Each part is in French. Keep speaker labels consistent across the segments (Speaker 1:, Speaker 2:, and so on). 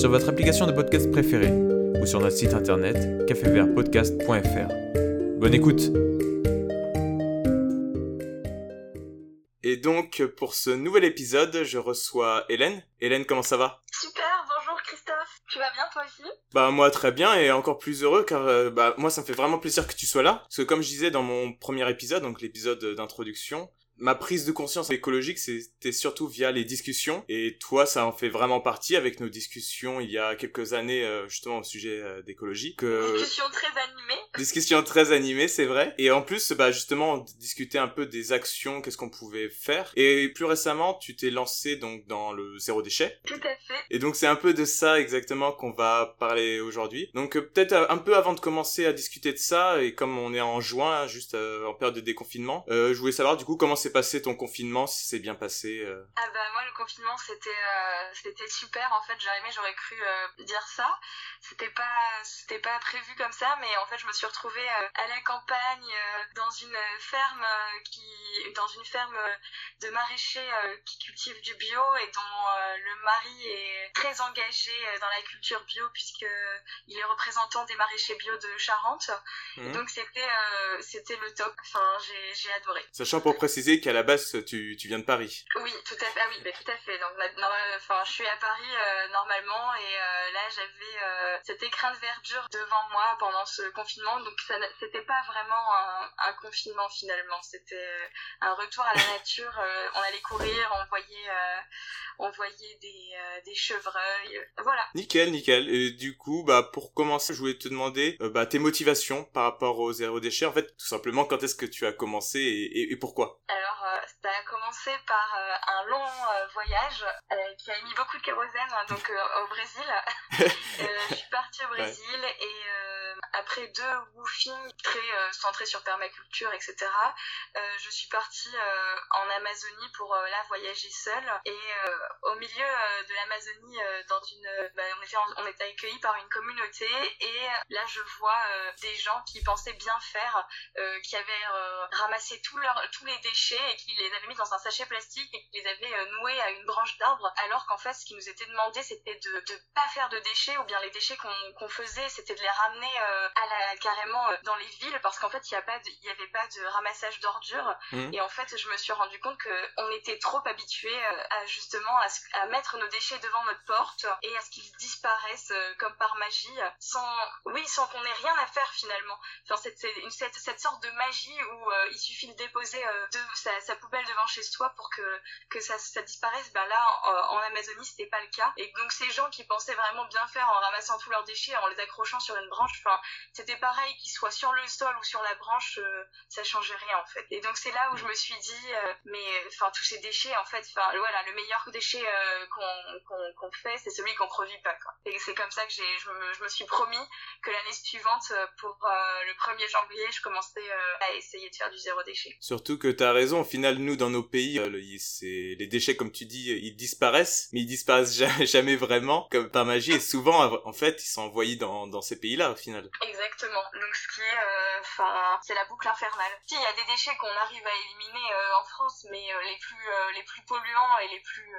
Speaker 1: sur votre application de podcast préférée ou sur notre site internet cafévertpodcast.fr. Bonne écoute Et donc, pour ce nouvel épisode, je reçois Hélène. Hélène, comment ça va?
Speaker 2: Super, bonjour Christophe. Tu vas bien toi aussi?
Speaker 1: Bah moi très bien et encore plus heureux car euh, bah moi ça me fait vraiment plaisir que tu sois là. Parce que comme je disais dans mon premier épisode, donc l'épisode d'introduction, ma prise de conscience écologique, c'était surtout via les discussions. Et toi, ça en fait vraiment partie avec nos discussions il y a quelques années, euh, justement, au sujet euh, d'écologie.
Speaker 2: Que... Discussions très animées.
Speaker 1: Discussions très animées, c'est vrai. Et en plus, bah, justement, discuter un peu des actions, qu'est-ce qu'on pouvait faire. Et plus récemment, tu t'es lancé donc dans le zéro déchet.
Speaker 2: Tout à fait.
Speaker 1: Et donc, c'est un peu de ça exactement qu'on va parler aujourd'hui. Donc, euh, peut-être un peu avant de commencer à discuter de ça, et comme on est en juin, juste en période de déconfinement, je voulais savoir du coup comment c'est passé ton confinement, si c'est bien passé
Speaker 2: euh Ah bah moi le confinement c'était euh, c'était super en fait, jamais j'aurais cru euh, dire ça. C'était pas c'était pas prévu comme ça mais en fait je me suis retrouvée à la campagne dans une ferme qui dans une ferme de maraîchers qui cultivent du bio et dont le mari est très engagé dans la culture bio puisque il est représentant des maraîchers bio de Charente. Mmh. Donc c'était c'était le top. Enfin, j'ai adoré.
Speaker 1: Sachant pour préciser qu'à la base tu, tu viens de Paris.
Speaker 2: Oui, tout à fait. Ah oui, bah, tout à fait. Donc enfin je suis à Paris euh, normalement et euh, là j'avais euh, cet écrin de verdure devant moi pendant ce confinement donc ça c'était pas vraiment un, un, confinement finalement, c'était un retour à la nature, on allait courir, on voyait on voyait des, des chevreuils. Voilà.
Speaker 1: Nickel, nickel. Et du coup, bah pour commencer, je voulais te demander bah tes motivations par rapport au zéro déchet. En fait, tout simplement quand est-ce que tu as commencé et, et pourquoi?
Speaker 2: Alors ça a commencé par euh, un long euh, voyage euh, qui a émis beaucoup de kérosène donc au Brésil. je suis partie au Brésil et après deux woofings très centrés sur permaculture, etc., je suis partie en Amazonie pour là voyager seule. Et au milieu de l'Amazonie, dans une, bah, on était on était accueillis par une communauté et là je vois des gens qui pensaient bien faire, qui avaient ramassé tous leurs tous les déchets et qui les avait mis dans un sachet plastique et qu'ils les avait euh, noués à une branche d'arbre, alors qu'en fait, ce qui nous était demandé, c'était de ne pas faire de déchets, ou bien les déchets qu'on faisait, c'était de les ramener euh, à la, carrément euh, dans les villes, parce qu'en fait, il n'y avait pas de ramassage d'ordures. Mmh. Et en fait, je me suis rendu compte qu'on était trop habitués à justement à, mettre nos déchets devant notre porte et à ce qu'ils disparaissent comme par magie, sans, oui, sans qu'on ait rien à faire finalement. Enfin, c'est cette, cette, sorte de magie où il suffit de déposer de sa, sa poubelle devant chez soi pour que, que ça, disparaisse, bah là, en, Amazonie, c'était pas le cas. Et donc, ces gens qui pensaient vraiment bien faire en ramassant tous leurs déchets, en les accrochant sur une branche, c'était pareil, qu'ils soient sur le sol ou sur la branche, euh, ça changeait rien, en fait. Et donc, c'est là où je me suis dit, euh, mais, enfin, tous ces déchets, en fait, voilà, le meilleur déchet euh, qu'on fait, c'est celui qu'on produit pas, quoi. Et c'est comme ça que je me, je me suis promis que l'année suivante, pour le 1er janvier, je commençais à essayer de faire du zéro déchet.
Speaker 1: Surtout que t'as raison, au final, nous, dans nos pays, euh, c'est les déchets, comme tu dis, ils disparaissent, mais ils disparaissent jamais vraiment, comme par magie, et souvent, en fait, ils sont envoyés dans, ces pays-là, au final.
Speaker 2: Exactement. Donc, ce qui est, euh, enfin, c'est la boucle infernale. Si, il y a des déchets qu'on arrive à éliminer euh, en France, mais les plus, les plus polluants et les plus,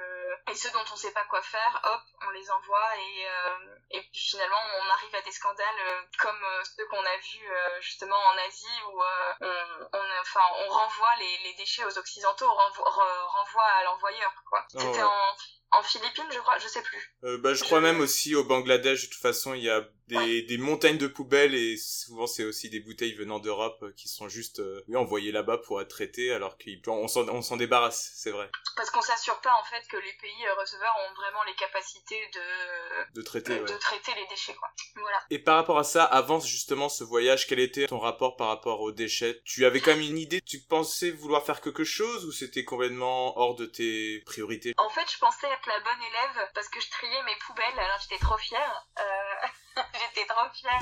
Speaker 2: et ceux dont on sait pas quoi faire, hop, on les envoie et, et finalement, on arrive à des scandales comme ceux qu'on a vus justement en Asie où on, on, enfin, on renvoie les déchets aux Occidentaux, renvoie à l'envoyeur, quoi. Oh, C'était en, en Philippines, je crois, je sais plus.
Speaker 1: Euh, bah, je crois même aussi au Bangladesh, de toute façon, il y a des, des montagnes de poubelles et souvent c'est aussi des bouteilles venant d'Europe euh, qui sont juste euh, envoyées là-bas pour être traitées alors qu'on s'en débarrasse, c'est vrai.
Speaker 2: Parce qu'on s'assure pas en fait que les pays receveurs ont vraiment les capacités de,
Speaker 1: de, traiter,
Speaker 2: de traiter les déchets. Quoi. Voilà.
Speaker 1: Et par rapport à ça, avant justement ce voyage, quel était ton rapport par rapport aux déchets? Tu avais quand même une idée? Tu pensais vouloir faire quelque chose ou c'était complètement hors de tes priorités?
Speaker 2: En fait, je pensais être la bonne élève parce que je triais mes poubelles, alors j'étais trop fière. Euh, J'étais trop fière.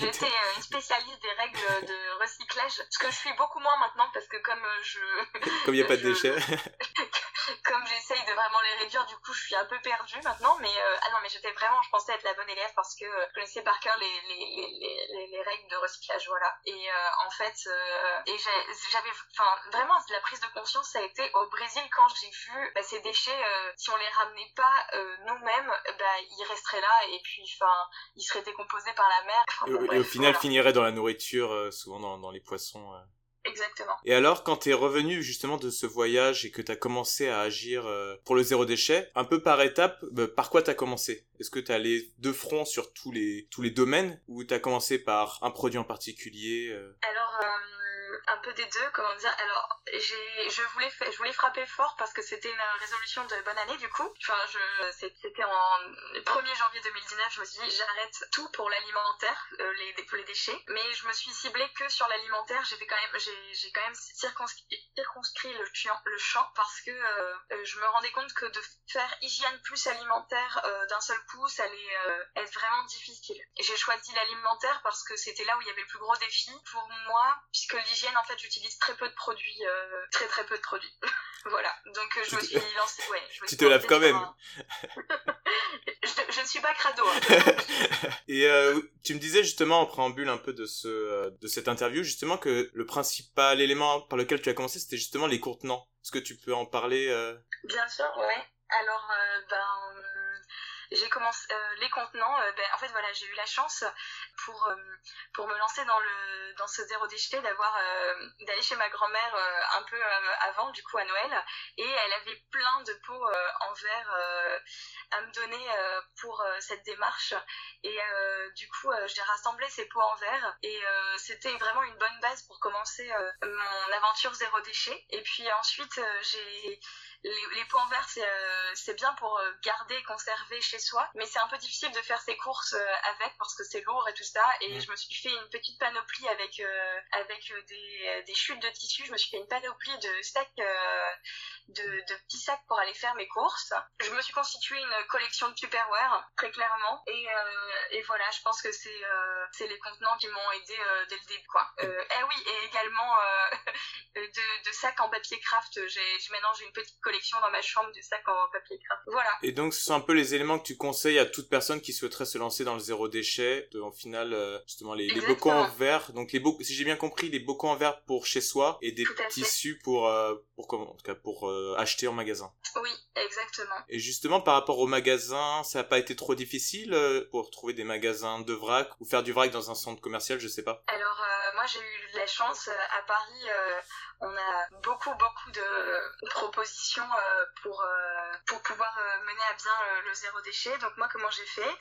Speaker 2: J'étais euh, une spécialiste des règles de recyclage. Ce que je suis beaucoup moins maintenant parce que comme euh, je.
Speaker 1: Comme il n'y a pas de déchets.
Speaker 2: comme j'essaye de vraiment les réduire, du coup, je suis un peu perdue maintenant. Mais euh, ah non, mais j'étais vraiment, je pensais être la bonne élève parce que je connaissais par cœur les, les, les, les, règles de recyclage, voilà. Et en fait, et j'avais, enfin, vraiment, la prise de conscience, ça a été au Brésil quand j'ai vu bah, ces déchets, si on les ramenait pas nous-mêmes, bah, ils resteraient là et puis, enfin il serait décomposé par la mer.
Speaker 1: et, au final, finirait dans la nourriture, euh, souvent dans, dans, les poissons. Euh.
Speaker 2: Exactement.
Speaker 1: Et alors, quand tu es revenu justement de ce voyage et que tu as commencé à agir euh, pour le zéro déchet, un peu par étape, bah, par quoi tu as commencé? Est-ce que tu as allé de front sur tous les, tous les domaines ou tu as commencé par un produit en particulier
Speaker 2: Alors, un peu des deux, comment dire. Alors, je voulais, je voulais frapper fort parce que c'était une résolution de bonne année du coup. Enfin, c'était en 1er janvier 2019, je me suis dit j'arrête tout pour l'alimentaire, euh, les, les déchets. Mais je me suis ciblée que sur l'alimentaire. J'ai quand même, j'ai, quand même circonscrit, le, champ, parce que euh, euh, je me rendais compte que de faire hygiène plus alimentaire d'un seul coup, ça allait être vraiment difficile. J'ai choisi l'alimentaire parce que c'était là où il y avait le plus gros défi pour moi, puisque l'hygiène en fait, j'utilise très peu de produits, euh, très très peu de produits. voilà. Donc, euh, je me suis lancée. Ouais,
Speaker 1: tu te laves quand même.
Speaker 2: je, ne suis pas crado. Hein.
Speaker 1: Et euh, tu me disais justement en préambule un peu de ce de cette interview justement que le principal élément par lequel tu as commencé c'était justement les contenants. Est-ce que tu peux en parler
Speaker 2: Bien sûr, ouais. Alors, ben j'ai commencé euh, les contenants euh, ben, en fait voilà j'ai eu la chance pour euh, pour me lancer dans le dans ce zéro déchet d'avoir d'aller chez ma grand-mère un peu avant du coup à Noël. Et elle avait plein de pots en verre à me donner pour cette démarche. Et du coup j'ai rassemblé ces pots en verre. Et c'était vraiment une bonne base pour commencer mon aventure zéro déchet. Et puis ensuite j'ai les, pots en verre, euh, c'est bien pour euh, garder, conserver chez soi, mais c'est un peu difficile de faire ses courses euh, avec parce que c'est lourd et tout ça. Et je me suis fait une petite panoplie avec avec des, des chutes de tissu. Je me suis fait une panoplie de sacs, de, de, petits sacs pour aller faire mes courses. Je me suis constitué une collection de Tupperware, très clairement. Et, et voilà, je pense que c'est c'est les contenants qui m'ont aidé dès le début, quoi. eh oui, et également de, de sacs en papier craft. J'ai maintenant j'ai une petite collection dans ma chambre du sac en papier craft. Voilà.
Speaker 1: Et donc, ce sont un peu les éléments que tu conseilles à toute personne qui souhaiterait se lancer dans le zéro déchet, de, en final, euh, justement, les, les, bocaux en verre. Donc, les bocaux, si j'ai bien compris, les bocaux en verre pour chez soi et des tissus pour, euh, pour comment, en tout cas, pour euh, acheter en magasin.
Speaker 2: Oui, exactement.
Speaker 1: Et justement, par rapport au magasin, ça n'a pas été trop difficile pour trouver des magasins de vrac ou faire du vrac dans un centre commercial, je sais pas.
Speaker 2: Alors, moi, j'ai eu la chance à Paris on a beaucoup beaucoup de propositions euh, pour euh, pour pouvoir euh, mener à bien le zéro déchet. Donc moi comment j'ai fait?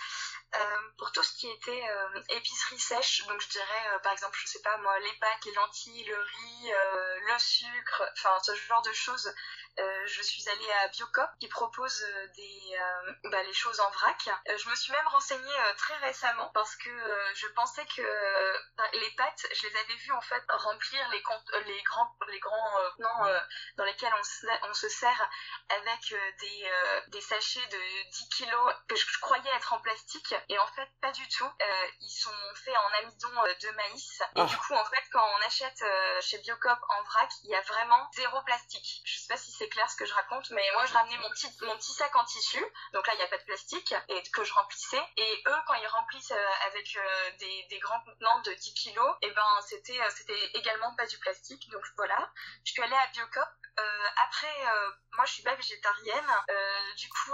Speaker 2: Pour tout ce qui était épicerie sèche, donc je dirais par exemple je sais pas moi les pâtes, les lentilles, le riz, le sucre, enfin ce genre de choses euh, je suis allée à Biocop qui propose euh, des euh, bah, les choses en vrac. je me suis même renseignée très récemment parce que je pensais que les pâtes, je les avais vues en fait remplir les, grands les non dans lesquels on se, sert avec des sachets de 10 kilos que je, croyais être en plastique et en fait pas du tout. ils sont faits en amidon de maïs et ah. du coup en fait quand on achète chez Biocop en vrac, il y a vraiment zéro plastique. Je sais pas si c'est clair ce que je raconte, mais moi je ramenais mon petit, mon petit sac en tissu, donc là il n'y a pas de plastique, et que je remplissais. Et eux, quand ils remplissent euh, avec euh, des, des, grands contenants de 10 kilos, et ben c'était euh, c'était également pas du plastique. Donc voilà, je suis allée à Biocop. après, moi je suis pas végétarienne, du coup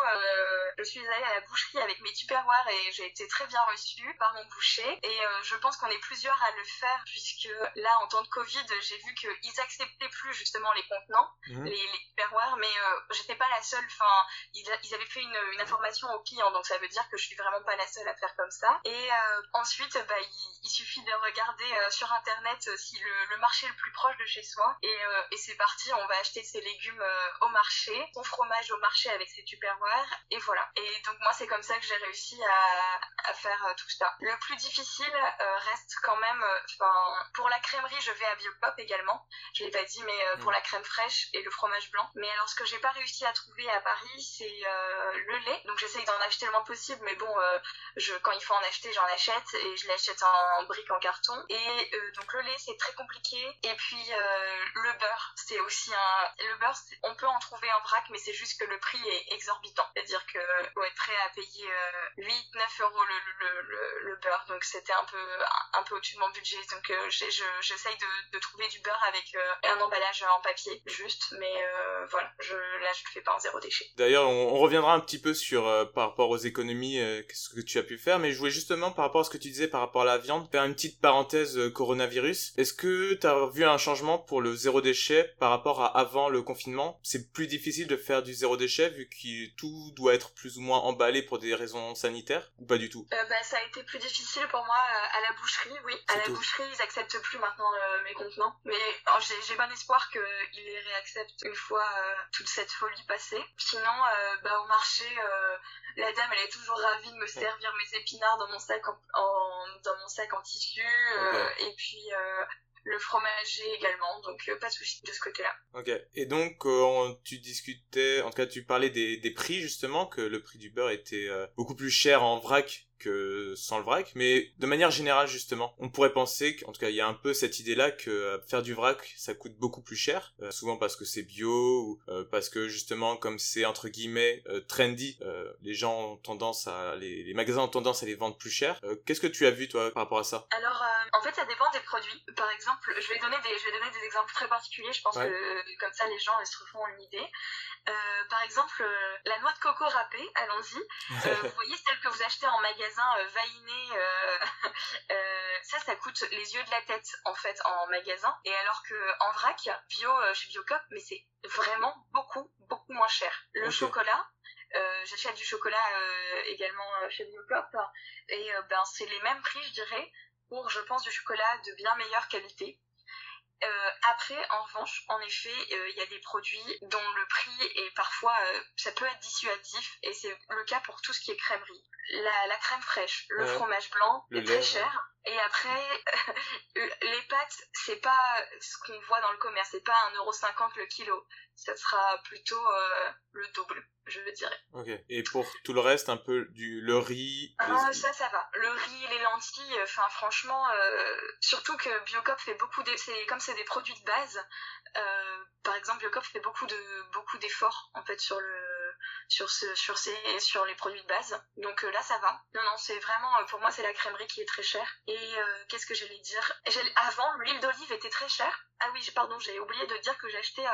Speaker 2: je suis allée à la boucherie avec mes tupperwares et j'ai été très bien reçue par mon boucher. Et je pense qu'on est plusieurs à le faire puisque là en temps de Covid, j'ai vu qu'ils acceptaient plus justement les contenants, mmh. les, les mais euh, j'étais pas la seule. Enfin, ils, avaient fait une, une, information au client, donc ça veut dire que je suis vraiment pas la seule à faire comme ça. Et euh, ensuite, bah, il, suffit de regarder euh, sur internet si le, le, marché est le plus proche de chez soi. Et, et c'est parti, on va acheter ses légumes au marché, son fromage au marché avec ses tupperwares, et voilà. Et donc moi, c'est comme ça que j'ai réussi à, à faire tout ça. Le plus difficile reste quand même, enfin, pour la crèmerie, je vais à Biopop également. Je l'ai pas dit, mais pour mm. la crème fraîche et le fromage blanc. Mais alors ce que j'ai pas réussi à trouver à Paris, c'est le lait. Donc j'essaye d'en acheter le moins possible, mais bon, je, quand il faut en acheter, j'en achète et je l'achète en, briques en carton. Et donc le lait, c'est très compliqué. Et puis le beurre, c'est aussi un... Le beurre, on peut en trouver en vrac, mais c'est juste que le prix est exorbitant. C'est-à-dire que faut être prêt à payer 8-9 euros le, le, le, beurre. Donc c'était un peu, un peu au-dessus de mon budget. Donc j'essaye de, trouver du beurre avec un emballage en papier, juste. Mais voilà, je, là, je le fais pas en zéro déchet.
Speaker 1: D'ailleurs, on, reviendra un petit peu sur euh, par rapport aux économies, euh, qu'est-ce que tu as pu faire, mais je voulais justement par rapport à ce que tu disais par rapport à la viande, faire une petite parenthèse euh, coronavirus. Est-ce que tu as vu un changement pour le zéro déchet par rapport à avant le confinement? C'est plus difficile de faire du zéro déchet vu que tout doit être plus ou moins emballé pour des raisons sanitaires? Ou pas du tout
Speaker 2: bah, Ça a été plus difficile pour moi à la boucherie, oui. À la boucherie, ils acceptent plus maintenant mes contenants, mais j'ai bon espoir qu'ils les réacceptent une fois toute cette folie passée. Sinon, euh, bah, au marché, euh, la dame, elle est toujours ravie de me servir mes épinards dans mon sac en, dans mon sac en tissu. Euh, et puis le fromager également, donc pas de souci de ce côté-là.
Speaker 1: Ok. Et donc tu discutais, en tout cas tu parlais des, des prix justement, que le prix du beurre était beaucoup plus cher en vrac que sans le vrac, mais de manière générale justement, on pourrait penser qu'en tout cas il y a un peu cette idée-là que euh, faire du vrac ça coûte beaucoup plus cher, euh, souvent parce que c'est bio ou euh, parce que justement comme c'est entre guillemets trendy, les gens ont tendance à les, les, magasins ont tendance à les vendre plus cher. Qu'est-ce que tu as vu toi par rapport à ça?
Speaker 2: Alors en fait ça dépend des produits. Par exemple, je vais donner des je vais donner des exemples très particuliers. Je pense que comme ça les gens ils se refont une idée. Par exemple, la noix de coco râpée, allons-y. vous voyez celle que vous achetez en magasin euh, vainé, euh, euh, ça, ça coûte les yeux de la tête en fait en magasin. Et alors que en vrac, bio chez Biocop, mais c'est vraiment beaucoup, beaucoup moins cher. Le chocolat, j'achète du chocolat également chez Biocop et ben c'est les mêmes prix, je dirais, pour je pense du chocolat de bien meilleure qualité. Euh, après, en revanche, en effet, euh, il y a des produits dont le prix est parfois, euh, ça peut être dissuasif, et c'est le cas pour tout ce qui est crèmerie. La, la crème fraîche, le fromage blanc est très cher. Et après, les c'est pas ce qu'on voit dans le commerce, c'est pas 1,50€ le kilo. Ça sera plutôt le double, je dirais.
Speaker 1: Ok. Et pour tout le reste, un peu du le riz.
Speaker 2: Ah, ça, ça va. Le riz, les lentilles, enfin franchement, surtout que Biocop fait beaucoup de, c'est comme c'est des produits de base. par exemple, Biocop fait beaucoup de beaucoup d'efforts en fait sur le sur ce, sur ces, sur les produits de base. Donc euh, là, ça va. Non, non, c'est vraiment, euh, pour moi, c'est la crèmerie qui est très chère. Et euh, qu'est-ce que j'allais dire? Avant, l'huile d'olive était très chère. Ah oui, pardon, j'ai oublié de dire que j'ai acheté,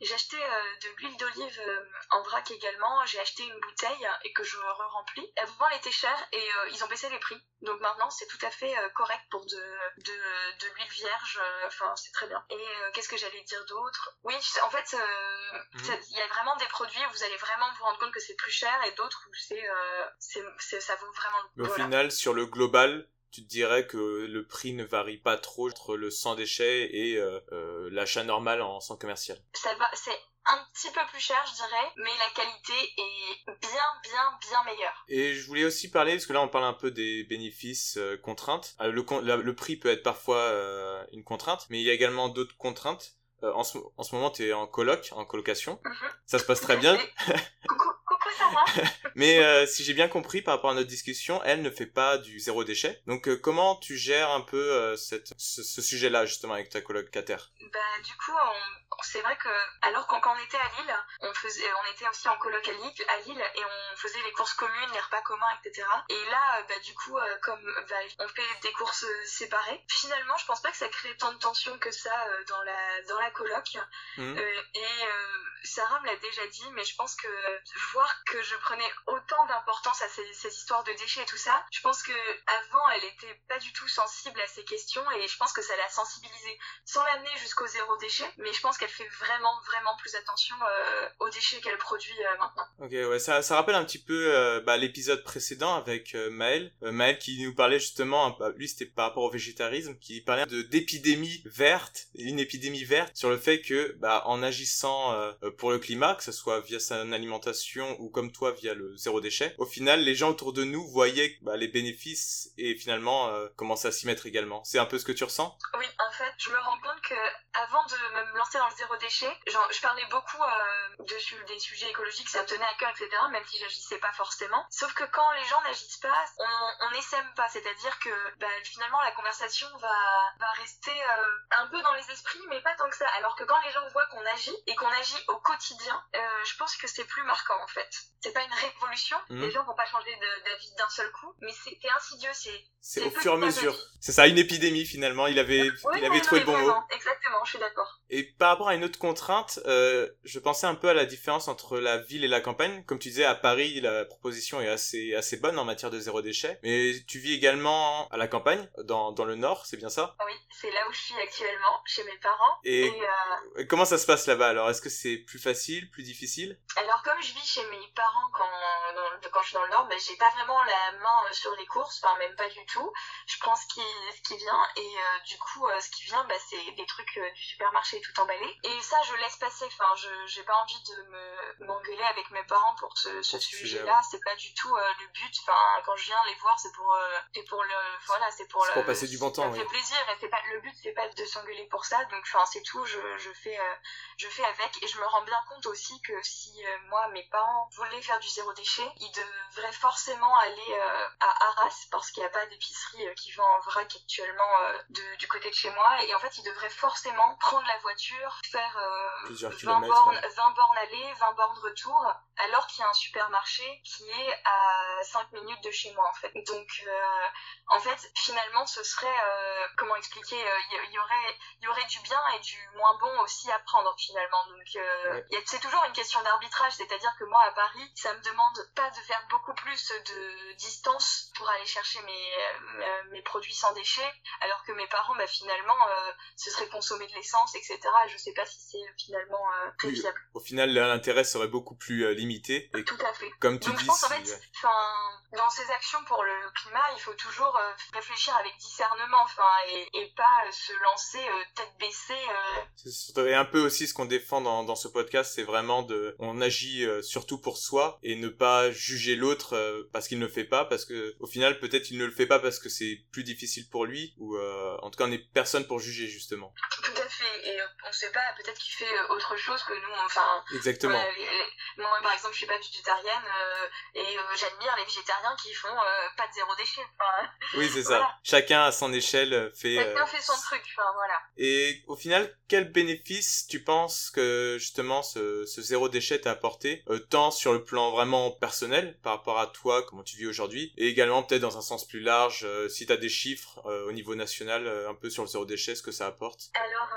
Speaker 2: j'ai acheté de l'huile d'olive en vrac également. J'ai acheté une bouteille et que je re-remplis. Avant, elle était chère et ils ont baissé les prix. Donc maintenant, c'est tout à fait correct pour de, de, de l'huile vierge. Enfin, c'est très bien. Et qu'est-ce que j'allais dire d'autre? Oui, en fait, mmh. il y a vraiment des produits où vous allez vraiment vous rendre compte que c'est plus cher et d'autres où c'est, euh, ça vaut vraiment le
Speaker 1: coup. Au final, sur le global, tu te dirais que le prix ne varie pas trop entre le sans déchet et euh, euh, l'achat normal en sans commercial.
Speaker 2: Ça va, c'est un petit peu plus cher, je dirais, mais la qualité est bien, bien, bien meilleure.
Speaker 1: Et je voulais aussi parler, parce que là on parle un peu des bénéfices contraintes. le, le, prix peut être parfois une contrainte, mais il y a également d'autres contraintes. En, ce, en ce moment, tu es en coloc, en colocation. Mhm. Ça se passe très bien.
Speaker 2: coucou, ça va
Speaker 1: Mais euh, si j'ai bien compris par rapport à notre discussion, elle ne fait pas du zéro déchet. Donc euh, comment tu gères un peu euh, cette, ce, ce sujet-là justement avec ta colocataire
Speaker 2: Bah du coup, on, c'est vrai que alors quand, on était à Lille, on faisait, on était aussi en coloc à Lille, à Lille et on faisait les courses communes, les repas communs, etc. Et là, bah, du coup, comme bah, on fait des courses séparées, finalement, je pense pas que ça crée tant de tension que ça dans la dans la coloc. Mmh. et Sarah me l'a déjà dit, mais je pense que voir que je prenais autant d'importance à ces, histoires de déchets et tout ça, je pense que avant, elle était pas du tout sensible à ces questions et je pense que ça l'a sensibilisée sans l'amener jusqu'au zéro déchet, mais je pense qu'elle fait vraiment, vraiment plus attention euh, aux déchets qu'elle produit euh, maintenant. Ok,
Speaker 1: ouais, ça, ça rappelle un petit peu euh, bah, l'épisode précédent avec Maël. Maël qui nous parlait justement, lui c'était par rapport au végétarisme, qui parlait d'épidémie verte, une épidémie verte, sur le fait que bah, en agissant pour le climat, que ce soit via son alimentation ou comme toi via le zéro déchet, au final les gens autour de nous voyaient bah, les bénéfices et finalement commençaient à s'y mettre également. C'est un peu ce que tu ressens?
Speaker 2: Oui, en fait, je me rends compte que avant de me lancer dans le zéro déchet, genre, je parlais beaucoup euh, de, des sujets écologiques, ça me tenait à cœur, etc., même si j'agissais pas forcément. Sauf que quand les gens n'agissent pas, on n'essaime pas. C'est-à-dire que bah, finalement, la conversation va, va rester euh, un peu dans les esprits, mais pas tant que ça. Alors que quand les gens voient qu'on agit et qu'on agit au quotidien, euh, je pense que c'est plus marquant en fait. C'est pas une révolution, mmh. les gens vont pas changer d'avis d'un seul coup, mais c'était insidieux, c'est
Speaker 1: c'est au fur et à mesure. C'est ça, une épidémie finalement. Il avait, il avait trouvé le bon mot.
Speaker 2: Exactement, je suis d'accord.
Speaker 1: Et par rapport à une autre contrainte, euh, je pensais un peu à la différence entre la ville et la campagne. Comme tu disais, à Paris, la proposition est assez, assez bonne en matière de zéro déchet. Mais tu vis également à la campagne, dans, dans le nord, c'est bien ça?
Speaker 2: Oui, c'est là où je suis actuellement, chez mes parents.
Speaker 1: Et, euh, comment ça se passe là-bas alors? Est-ce que c'est plus facile, plus difficile?
Speaker 2: Alors comme je vis chez mes parents quand, quand je suis dans le nord, ben, j'ai pas vraiment la main sur les courses, enfin même pas du tout je prends ce qui, ce qui vient et euh, du coup, euh, ce qui vient, bah, c'est des trucs euh, du supermarché tout emballé. Et ça, je laisse passer. Enfin, je j'ai pas envie de me m'engueuler avec mes parents pour ce, ce sujet-là. C'est pas du tout le but. Enfin, quand je viens les voir, c'est pour, c'est pour le, voilà, c'est pour,
Speaker 1: pour passer du bon temps.
Speaker 2: Ça fait plaisir. Et c'est pas le but, c'est pas de s'engueuler pour ça. Donc, enfin, c'est tout. Je, je fais, je fais avec. Et je me rends bien compte aussi que si moi, mes parents voulaient faire du zéro déchet, ils devraient forcément aller à Arras parce qu'il n'y a pas d'épicerie euh, qui vend en vrac actuellement euh, du côté de chez moi. Et en fait, ils devraient forcément prendre la voiture, faire 20, euh, bornes, 20 bornes aller, 20 bornes retour, alors qu'il y a un supermarché qui est à 5 minutes de chez moi en fait. Donc en fait finalement ce serait comment expliquer il y, aurait il y aurait du bien et du moins bon aussi à prendre finalement. Donc c'est toujours une question d'arbitrage, c'est-à-dire que moi à Paris, ça me demande pas de faire beaucoup plus de distance pour aller chercher mes euh, mes produits sans déchets, alors que mes parents, bah, finalement, euh, ce serait consommer de l'essence, etc. je sais pas si c'est finalement euh, très viable.
Speaker 1: Au final, l'intérêt serait beaucoup plus limité.
Speaker 2: Et Tout à fait.
Speaker 1: Comme tu
Speaker 2: Donc,
Speaker 1: dis,
Speaker 2: je pense, en fait, dans ces actions pour le climat, il faut toujours réfléchir avec discernement, enfin, et, pas se lancer tête baissée.
Speaker 1: C'est un peu aussi ce qu'on défend dans, dans ce podcast, c'est vraiment de, on agit surtout pour soi et ne pas juger l'autre parce qu'il ne le fait pas, parce que au final, peut-être il ne le fait pas parce que c'est plus difficile pour lui ou euh, en tout cas on n'est personne pour juger justement.
Speaker 2: Tout à fait et euh, on sait pas peut-être qu'il fait euh, autre chose que nous enfin.
Speaker 1: Exactement.
Speaker 2: moi par exemple je suis pas végétarienne et j'admire les végétariens qui font pas de zéro déchet.
Speaker 1: oui c'est ça. Chacun à son échelle fait.
Speaker 2: Chacun fait son truc. Enfin, voilà.
Speaker 1: Et au final quel bénéfice tu penses que justement ce, ce zéro déchet t'a apporté tant sur le plan vraiment personnel par rapport à toi comment tu vis aujourd'hui et également peut-être dans un sens plus large euh, si tu as des chiffres euh, au niveau national, euh, un peu sur le zéro déchet, ce que ça apporte?
Speaker 2: Alors,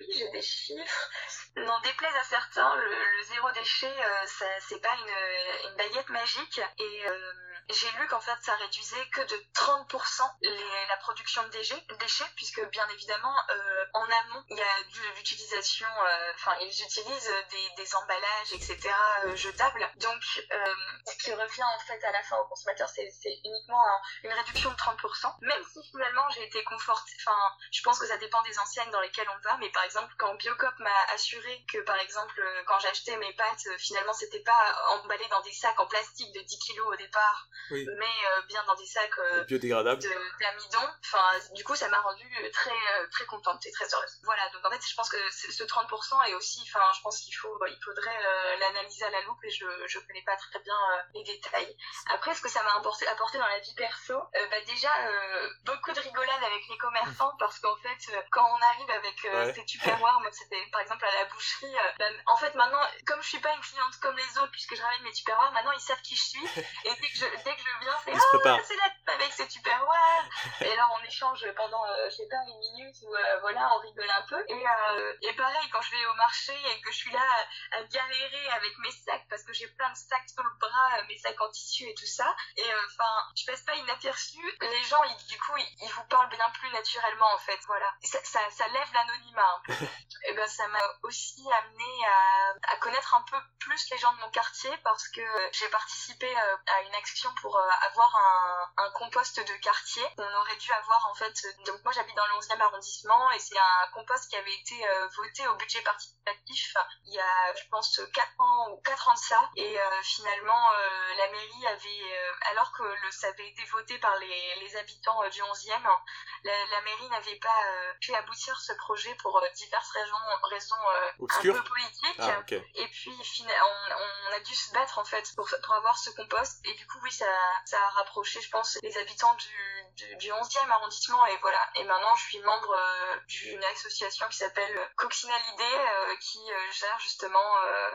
Speaker 2: oui, j'ai des chiffres. N'en déplaise à certains, le, zéro déchet, c'est pas une, baguette magique. Et j'ai lu qu'en fait ça réduisait que de 30% la production de déchets, puisque bien évidemment euh, en amont il y a l'utilisation, euh, enfin ils utilisent des, emballages etc euh, jetables. Donc ce qui revient en fait à la fin au consommateur c'est uniquement une réduction de 30%. Même si finalement j'ai été confortée, enfin je pense que ça dépend des enseignes dans lesquelles on va, mais par exemple quand Biocop m'a assuré que par exemple quand j'achetais mes pâtes finalement c'était pas emballé dans des sacs en plastique de 10 kilos au départ mais euh, bien dans des sacs euh,
Speaker 1: biodégradables
Speaker 2: d'amidon. Enfin, du coup, ça m'a rendue très euh, très contente et très heureuse. Voilà, donc en fait, je pense que ce 30% est aussi, enfin, je pense qu'il faut, il faudrait l'analyser à la loupe et je je connais pas très bien les détails. Après, ce que ça m'a apporté, apporté dans la vie perso, bah déjà beaucoup de rigolades avec les commerçants parce qu'en fait, quand on arrive avec ouais. ces tupperwares, moi c'était par exemple à la boucherie, bah, en fait maintenant, comme je suis pas une cliente comme les autres puisque je ramène mes tupperwares, maintenant ils savent qui je suis et dès que je, dès que je viens, c'est ah, c'est la avec c'est super ouais. Et là on échange pendant euh, je sais pas une minute où euh, voilà on rigole un peu. Et, euh, et pareil quand je vais au marché et que je suis là à, galérer avec mes sacs parce que j'ai plein de sacs sur le bras, mes sacs en tissu et tout ça. Et enfin je passe pas inaperçu. Les gens ils, du coup ils, vous parlent bien plus naturellement en fait voilà. Ça, ça, ça lève l'anonymat un peu. et ben ça m'a aussi amené à, à connaître un peu plus les gens de mon quartier parce que j'ai participé à une action pour avoir un, un, compost de quartier. On aurait dû avoir en fait, donc moi j'habite dans le 11e arrondissement et c'est un compost qui avait été voté au budget participatif il y a je pense 4 ans ou 4 ans de ça et finalement la mairie avait, alors que le, ça avait été voté par les, les habitants du 11e, la, la mairie n'avait pas pu aboutir ce projet pour diverses raisons, raisons un peu politiques. Ah, et puis on, on, a dû se battre en fait pour, pour avoir ce compost. Et du coup, oui, ça, ça a rapproché, je pense, les habitants du, du, du 11e arrondissement. Et voilà. Et maintenant, je suis membre euh, d'une association qui s'appelle Coccinalidé, euh, qui euh, gère justement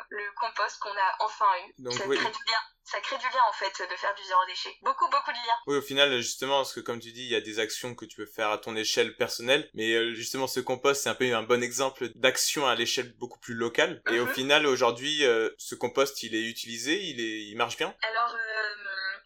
Speaker 2: le compost qu'on a enfin eu. Donc, ça oui. crée du bien ça crée du lien en fait de faire du zéro déchet. Beaucoup beaucoup de liens.
Speaker 1: Oui, au final justement parce que comme tu dis, il y a des actions que tu peux faire à ton échelle personnelle, mais justement ce compost c'est un peu un bon exemple d'action à l'échelle beaucoup plus locale. Et au mhm. final aujourd'hui, ce compost il est utilisé, il est, il marche bien?
Speaker 2: Alors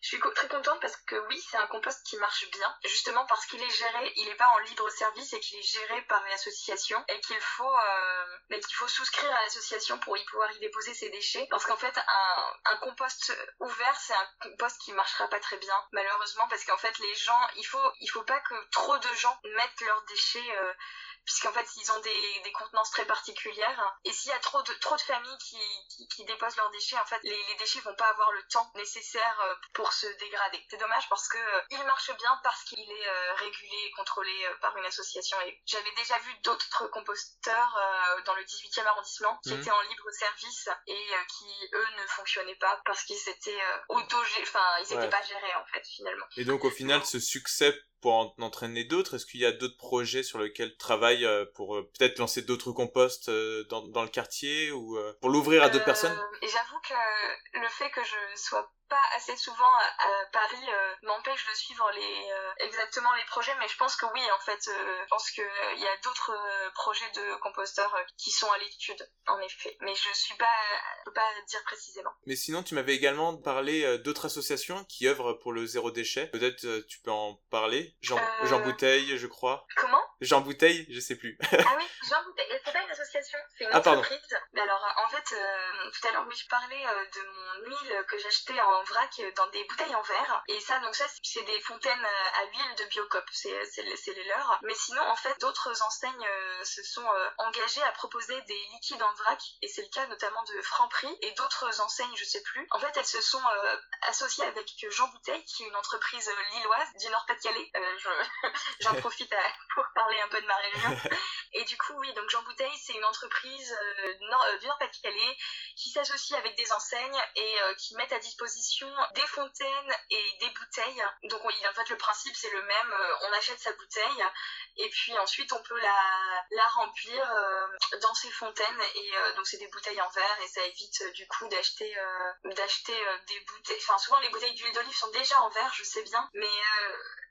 Speaker 2: je suis très contente parce que oui, c'est un compost qui marche bien, justement parce qu'il est géré, il n'est pas en libre service et qu'il est géré par une association et qu'il faut, euh, mais qu'il faut souscrire à l'association pour y pouvoir y déposer ses déchets. Parce qu'en fait, un, un compost ouvert, c'est un compost qui marchera pas très bien, malheureusement, parce qu'en fait, les gens, il faut, il faut pas que trop de gens mettent leurs déchets. Euh, puisqu'en fait ils ont des, des contenances très particulières. Et s'il y a trop de trop de familles qui, qui, qui déposent leurs déchets en fait les, les, déchets vont pas avoir le temps nécessaire euh, pour se dégrader. C'est dommage parce que euh, il marche bien parce qu'il est euh, régulé et contrôlé par une association. Et j'avais déjà vu d'autres composteurs dans le 18e arrondissement qui mmh. étaient en libre service et qui eux ne fonctionnaient pas parce qu'ils étaient auto enfin ils étaient pas gérés en fait finalement.
Speaker 1: Et donc au final ce succès pour en entraîner d'autres? Est-ce qu'il y a d'autres projets sur lesquels tu travailles euh, pour euh, peut-être lancer d'autres composts euh, dans, dans, le quartier ou pour l'ouvrir à d'autres personnes?
Speaker 2: J'avoue que le fait que je sois pas assez souvent à, Paris euh, m'empêche de suivre les euh, exactement les projets mais je pense que oui en fait euh, je pense que il y a d'autres projets de composteurs qui sont à l'étude en effet. Mais je suis pas je peux pas dire précisément.
Speaker 1: Mais sinon tu m'avais également parlé d'autres associations qui œuvrent pour le zéro déchet. Peut-être tu peux en parler Jean, Jean Bouteille je crois
Speaker 2: comment?
Speaker 1: Jean Bouteille je sais plus
Speaker 2: ah oui Jean Bouteille c'est pas une association c'est une ah, entreprise alors en fait tout à l'heure je parlais de mon huile que j'achetais en vrac dans des bouteilles en verre. Et ça, donc ça, c'est des fontaines à huile de Biocop, c'est les leurs. Mais sinon, en fait, d'autres enseignes euh, se sont euh, engagées à proposer des liquides en vrac, et c'est le cas notamment de Franprix et d'autres enseignes, je sais plus. En fait, elles se sont euh, associées avec Jean Bouteille, qui est une entreprise lilloise du Nord-Pas-de-Calais. J'en profite pour parler un peu de ma région. Et du coup, oui, donc Jean Bouteille, c'est une entreprise du Nord-Pas-de-Calais qui s'associe avec des enseignes et qui mettent à disposition des fontaines et des bouteilles. Donc en fait le principe c'est le même, euh, on achète sa bouteille et puis ensuite on peut la, la remplir euh, dans ces fontaines et euh, donc c'est des bouteilles en verre et ça évite du coup d'acheter d'acheter des bouteilles. Enfin souvent les bouteilles d'huile d'olive sont déjà en verre, je sais bien, mais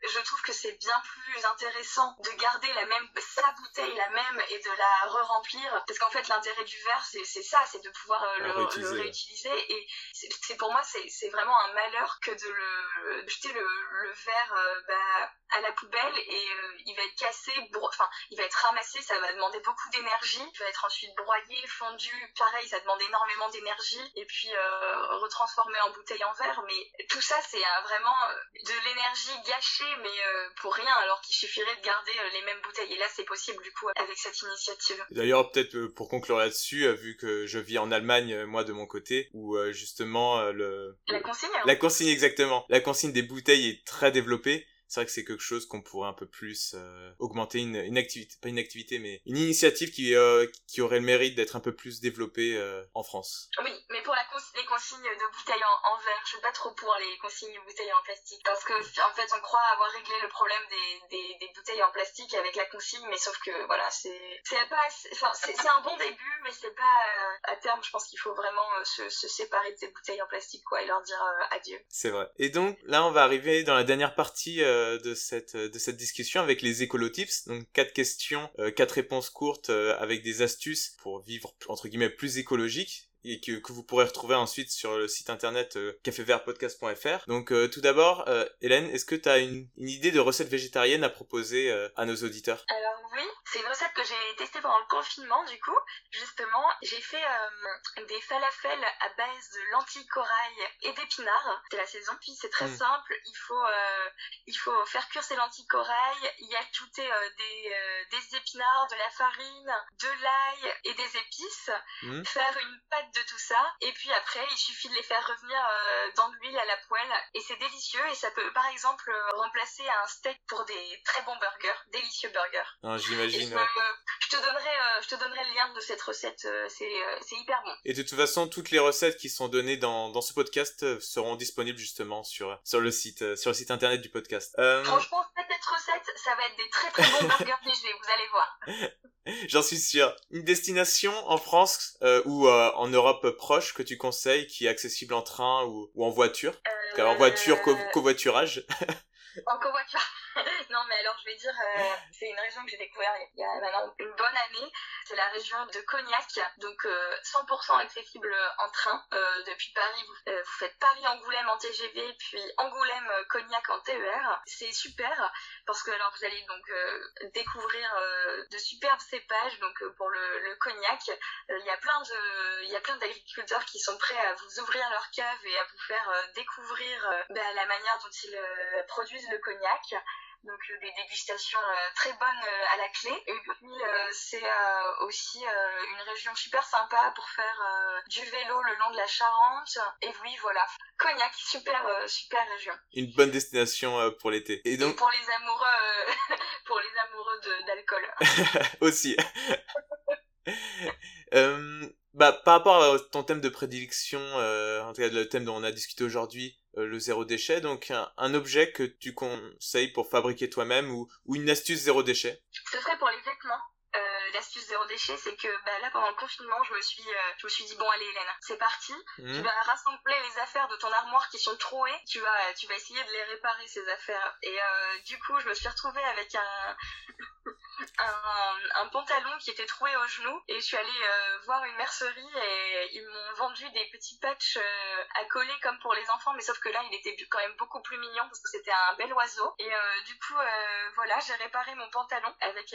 Speaker 2: je trouve que c'est bien plus intéressant de garder la même sa bouteille la même et de la re-remplir parce qu'en fait l'intérêt du verre c'est ça c'est de pouvoir le, réutiliser. le, réutiliser et c'est pour moi c'est vraiment un malheur que de le jeter le, le verre euh, bah, à la poubelle et euh, il va être cassé, enfin il va être ramassé, ça va demander beaucoup d'énergie, il va être ensuite broyé, fondu, pareil ça demande énormément d'énergie et puis euh, retransformé en bouteille en verre, mais tout ça c'est vraiment de l'énergie gâchée mais pour rien alors qu'il suffirait de garder les mêmes bouteilles. Et là c'est possible du coup avec cette initiative.
Speaker 1: D'ailleurs peut-être pour conclure là-dessus, vu que je vis en Allemagne moi de mon côté où justement le
Speaker 2: la consigne
Speaker 1: la consigne exactement. La consigne des bouteilles est très développée c'est vrai que c'est quelque chose qu'on pourrait un peu plus euh, augmenter une, une, activité, pas une activité, mais une initiative qui, euh, qui aurait le mérite d'être un peu plus développée euh, en France.
Speaker 2: Oui, mais pour la les consignes de bouteilles en, en, verre, je suis pas trop pour les consignes de bouteilles en plastique, parce que en fait on croit avoir réglé le problème des, des, des bouteilles en plastique avec la consigne, mais sauf que voilà, c'est c'est pas, enfin c'est un bon début, mais c'est pas à terme. Je pense qu'il faut vraiment se, se, séparer de ces bouteilles en plastique, quoi, et leur dire adieu.
Speaker 1: C'est vrai. Et donc là, on va arriver dans la dernière partie euh, de cette de cette discussion avec les écolotips. Donc quatre questions, euh, quatre réponses courtes euh, avec des astuces pour vivre entre guillemets plus écologique et que, que, vous pourrez retrouver ensuite sur le site internet euh, cafévertpodcast.fr. Donc tout d'abord, Hélène, est-ce que tu as une, une, idée de recette végétarienne à proposer à nos auditeurs?
Speaker 2: Alors oui, C'est une recette que j'ai testée pendant le confinement, du coup. Justement, j'ai fait euh, des falafels à base de lentilles corail et d'épinards. C'est la saison. Puis c'est très mm. simple. Il faut, euh, il faut faire cuire ces lentilles corail, y ajouter euh, des, des épinards, de la farine, de l'ail et des épices. Mm. Faire une pâte de tout ça. Et puis après, il suffit de les faire revenir dans de l'huile à la poêle. Et c'est délicieux. Et ça peut, par exemple, remplacer un steak pour des très bons burgers. Délicieux burgers.
Speaker 1: Ah, j'imagine.
Speaker 2: Je, te donnerai, je te donnerai le lien de cette recette. c'est c'est hyper bon.
Speaker 1: Et de toute façon, toutes les recettes qui sont données dans, dans ce podcast euh, seront disponibles justement sur, sur, le, site, euh, sur le site internet du podcast.
Speaker 2: Euh, Franchement, cette recette, ça va être des très très bons burgers DG, vous allez voir.
Speaker 1: J'en suis sûr. Une destination en France ou en Europe proche que tu conseilles qui est accessible en train ou, ou en voiture? En voiture, covoiturage
Speaker 2: En covoiturage non, mais alors je vais dire, euh, c'est une région que j'ai découvert il y a maintenant une bonne année. C'est la région de Cognac, donc 100% euh, accessible en train euh, depuis Paris. Vous, faites Paris-Angoulême en TGV, puis Angoulême-Cognac en TER. C'est super parce que alors vous allez donc découvrir de superbes cépages. Donc pour le, cognac, il y a plein y a plein d'agriculteurs qui sont prêts à vous ouvrir leur cave et à vous faire découvrir bah, la manière dont ils produisent le cognac donc euh, des dégustations euh, très bonnes euh, à la clé. Et puis c'est aussi une région super sympa pour faire du vélo le long de la Charente. Et oui, voilà. Cognac, super super région.
Speaker 1: Une bonne destination pour l'été.
Speaker 2: Et donc pour les amoureux pour les amoureux d'alcool.
Speaker 1: aussi. bah, par rapport à ton thème de prédilection, en tout cas le thème dont on a discuté aujourd'hui, le zéro déchet, donc un, objet que tu conseilles pour fabriquer toi-même ou, ou une astuce zéro déchet.
Speaker 2: Euh, l'astuce zéro déchet, c'est que bah, là pendant le confinement, je me suis, euh, je me suis dit bon allez Hélène, c'est parti. Mmh. Tu vas rassembler les affaires de ton armoire qui sont trouées. Tu vas, tu vas essayer de les réparer ces affaires. Et du coup, je me suis retrouvée avec un, un, pantalon qui était troué au genou et je suis allée euh, voir une mercerie et ils m'ont vendu des petits patchs euh, à coller comme pour les enfants mais sauf que là il était quand même beaucoup plus mignon parce que c'était un bel oiseau et euh, du coup voilà j'ai réparé mon pantalon avec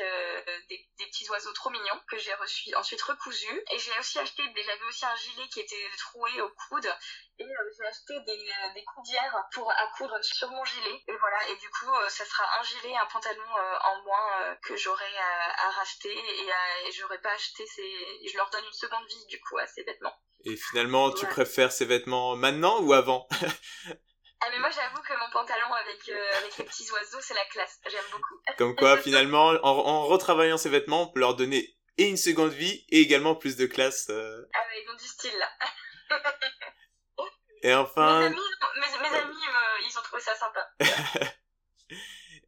Speaker 2: des, petits oiseaux trop mignons que j'ai reçu ensuite recousu. Et j'ai aussi acheté j'avais aussi un gilet qui était troué au coude. Et j'ai acheté des, des coudières pour à coudre sur mon gilet. Et voilà. Et du coup ça sera un gilet un pantalon en moins que j'aurai à, racheter et, j'aurais pas acheté ces je leur donne une seconde vie du coup à ces vêtements
Speaker 1: et finalement tu préfères ces vêtements maintenant ou avant?
Speaker 2: Ah mais moi j'avoue que mon pantalon avec, euh, avec les petits oiseaux c'est la classe, j'aime beaucoup.
Speaker 1: Comme quoi finalement en, retravaillant ces vêtements on peut leur donner et une seconde vie et également plus de classe. Euh.
Speaker 2: Ah mais ils ont du style là.
Speaker 1: et enfin...
Speaker 2: Mes amis, mes, amis euh, ils ont trouvé ça sympa.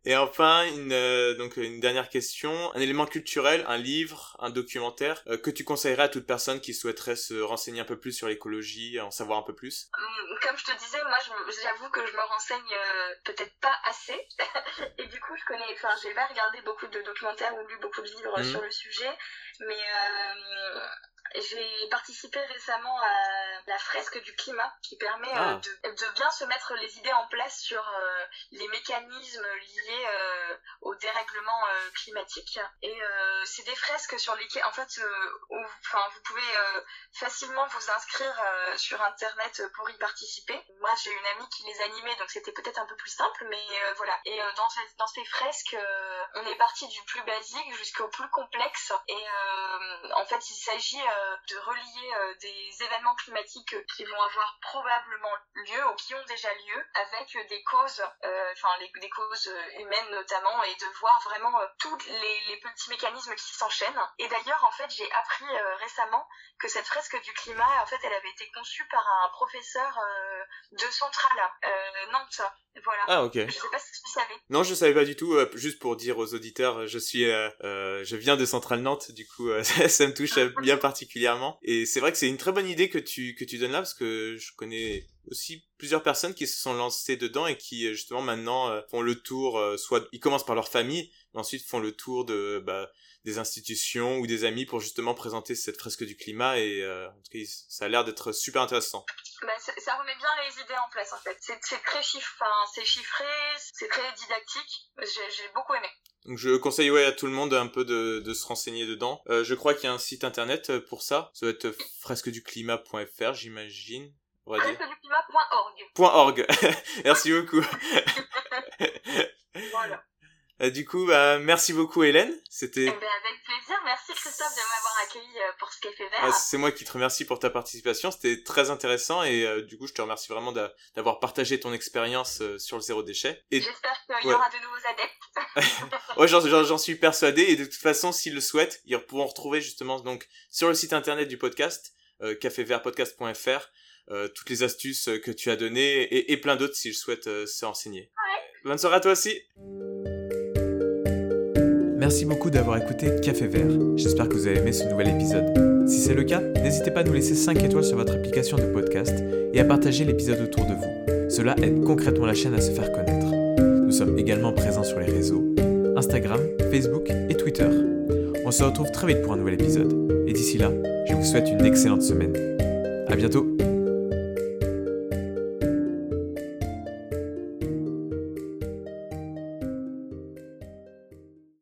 Speaker 1: Et enfin, une, euh, donc une dernière question, un élément culturel, un livre, un documentaire euh, que tu conseillerais à toute personne qui souhaiterait se renseigner un peu plus sur l'écologie, en savoir un peu plus?
Speaker 2: Hum, Comme je te disais, moi j'avoue que je me renseigne euh, peut-être pas assez, et du coup je connais, enfin j'ai pas regardé beaucoup de documentaires ou lu beaucoup de livres mmh. sur le sujet, mais j'ai participé récemment à la fresque du climat qui permet euh, ah. de, bien se mettre les idées en place sur euh, les mécanismes liés euh, au dérèglement climatique. Et c'est des fresques sur lesquelles, en fait, enfin, vous pouvez facilement vous inscrire sur Internet pour y participer. Moi, j'ai une amie qui les animait, donc c'était peut-être un peu plus simple, mais voilà. Et dans, dans ces fresques, on est parti du plus basique jusqu'au plus complexe. Et en fait, il s'agit de relier euh, des événements climatiques qui vont avoir probablement lieu ou qui ont déjà lieu avec des causes, euh, enfin des causes humaines notamment, et de voir vraiment euh, tous les, petits mécanismes qui s'enchaînent. Et d'ailleurs, en fait, j'ai appris récemment que cette fresque du climat, en fait, elle avait été conçue par un professeur de Centrale, Nantes. Voilà.
Speaker 1: Ah ok.
Speaker 2: Je sais pas si tu savais.
Speaker 1: Non, je savais pas du tout. juste pour dire aux auditeurs, je suis, je viens de Centrale Nantes, du coup, ça me touche bien particulièrement et c'est vrai que c'est une très bonne idée que tu, donnes là, parce que je connais aussi plusieurs personnes qui se sont lancées dedans et qui justement maintenant euh, font le tour, euh, soit ils commencent par leur famille, mais ensuite font le tour de bah, des institutions ou des amis pour justement présenter cette fresque du climat et euh, ça a l'air d'être super intéressant.
Speaker 2: Bah, ça remet bien les idées en place en fait. C'est très chiffre, c'est chiffré, c'est très didactique. J'ai beaucoup aimé.
Speaker 1: Donc je conseille ouais, à tout le monde un peu de, de se renseigner dedans. Euh, je crois qu'il y a un site internet euh, pour ça. Ça doit être fresqueduclimat.fr, j'imagine.
Speaker 2: Fresqueduclimat.org.
Speaker 1: .org. Merci beaucoup.
Speaker 2: voilà.
Speaker 1: Euh, du coup, bah, merci beaucoup Hélène. C'était.
Speaker 2: Eh ben, avec plaisir. Merci Christophe de m'avoir accueilli euh, pour ce café vert. Ah,
Speaker 1: c'est moi qui te remercie pour ta participation. C'était très intéressant et euh, du coup, je te remercie vraiment d'avoir partagé ton expérience sur le zéro déchet.
Speaker 2: Et... J'espère qu'il y aura de nouveaux adeptes.
Speaker 1: ouais, j'en suis persuadé et de toute façon, s'ils le souhaitent, ils pourront retrouver justement donc sur le site internet du podcast euh, cafévertpodcast.fr toutes les astuces que tu as données et, et plein d'autres s'ils souhaitent se renseigner.
Speaker 2: Ouais.
Speaker 1: Bonne soirée à toi aussi.
Speaker 3: Merci beaucoup d'avoir écouté Café Vert. J'espère que vous avez aimé ce nouvel épisode. Si c'est le cas, n'hésitez pas à nous laisser 5 étoiles sur votre application de podcast et à partager l'épisode autour de vous. Cela aide concrètement la chaîne à se faire connaître. Nous sommes également présents sur les réseaux Instagram, Facebook et Twitter. On se retrouve très vite pour un nouvel épisode. Et d'ici là, je vous souhaite une excellente semaine. A bientôt